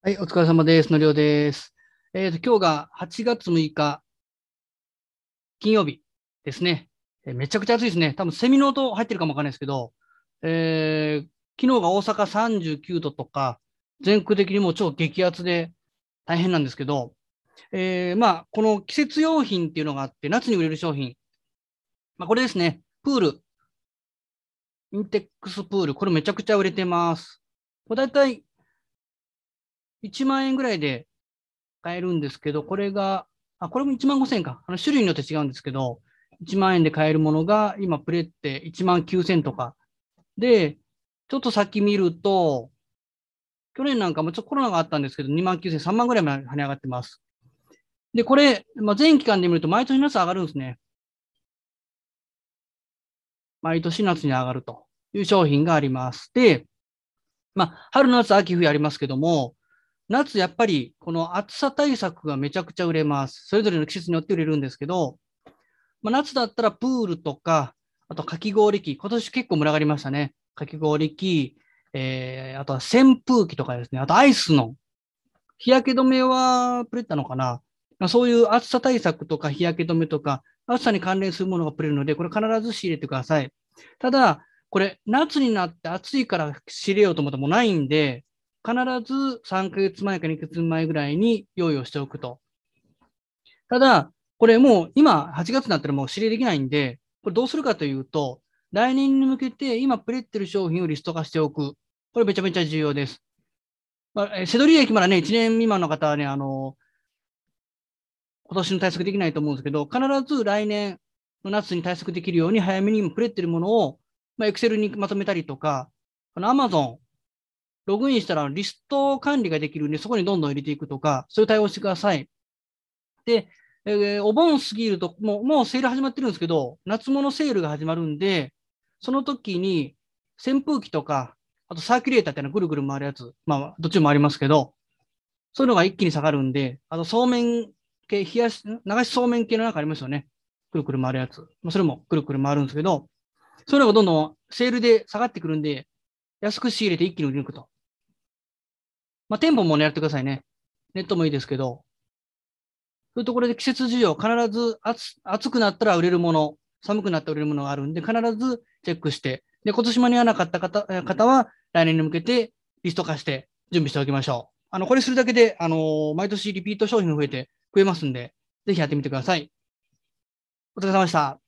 はい、お疲れ様です。のりおです。えっ、と、今日が8月6日、金曜日ですね。えーめちゃくちゃ暑いですね。多分セミの音入ってるかもわかんないですけど、えー昨日が大阪39度とか、全国的にも超激アツで大変なんですけど、えーまあ、この季節用品っていうのがあって、夏に売れる商品。まあ、これですね。プール。インテックスプール。これめちゃくちゃ売れてます。これ大体1万円ぐらいで買えるんですけど、これが、あ、これも1万5千円か。あの種類によって違うんですけど、1万円で買えるものが、今プレって1万9千とか。で、ちょっと先見ると、去年なんかもちょっとコロナがあったんですけど、2万9千、3万ぐらいまで跳ね上がってます。で、これ、まあ、全期間で見ると毎年夏上がるんですね。毎年夏に上がるという商品があります。で、まあ、春、夏、秋、冬ありますけども、夏、やっぱりこの暑さ対策がめちゃくちゃ売れます。それぞれの季節によって売れるんですけど、まあ、夏だったらプールとか、あとかき氷機、今年結構群がりましたね。かき氷機、えー、あとは扇風機とかですね、あとアイスの日焼け止めはプレったのかな、まあ、そういう暑さ対策とか日焼け止めとか、暑さに関連するものがプレるので、これ必ず仕入れてください。ただ、これ夏になって暑いから仕入れようと思ってもないんで、必ず3ヶ月前か2ヶ月前ぐらいに用意をしておくと。ただ、これもう今8月になったらもう指令できないんで、これどうするかというと、来年に向けて今プレってる商品をリスト化しておく。これめちゃめちゃ重要です。まあ、セドリ駅まだね、1年未満の方はね、あの、今年の対策できないと思うんですけど、必ず来年の夏に対策できるように早めに今プレってるものを、まあ、Excel にまとめたりとか、あの Amazon、ログインしたらリスト管理ができるんで、そこにどんどん入れていくとか、そういう対応してください。で、えーお盆過ぎると、もう、もうセール始まってるんですけど、夏物セールが始まるんで、その時に扇風機とか、あとサーキュレーターっていうのはぐるぐる回るやつ、まあ、どっちもありますけど、そういうのが一気に下がるんで、あとそうめん系、冷やし、流しそうめん系の中ありますよね。くるくる回るやつ。まあ、それもくるくる回るんですけど、そういうのがどんどんセールで下がってくるんで、安く仕入れて一気に売り抜くと。まあ、店舗もね、やってくださいね。ネットもいいですけど、そういうところで季節需要、必ず暑暑くなったら売れるもの、寒くなったら売れるものがあるんで、必ずチェックして、で、今年間に合わなかった方方は、来年に向けてリスト化して準備しておきましょう。あの、これするだけで、あのー毎年リピート商品が増えて、増えますんで、ぜひやってみてください。お疲れ様でした。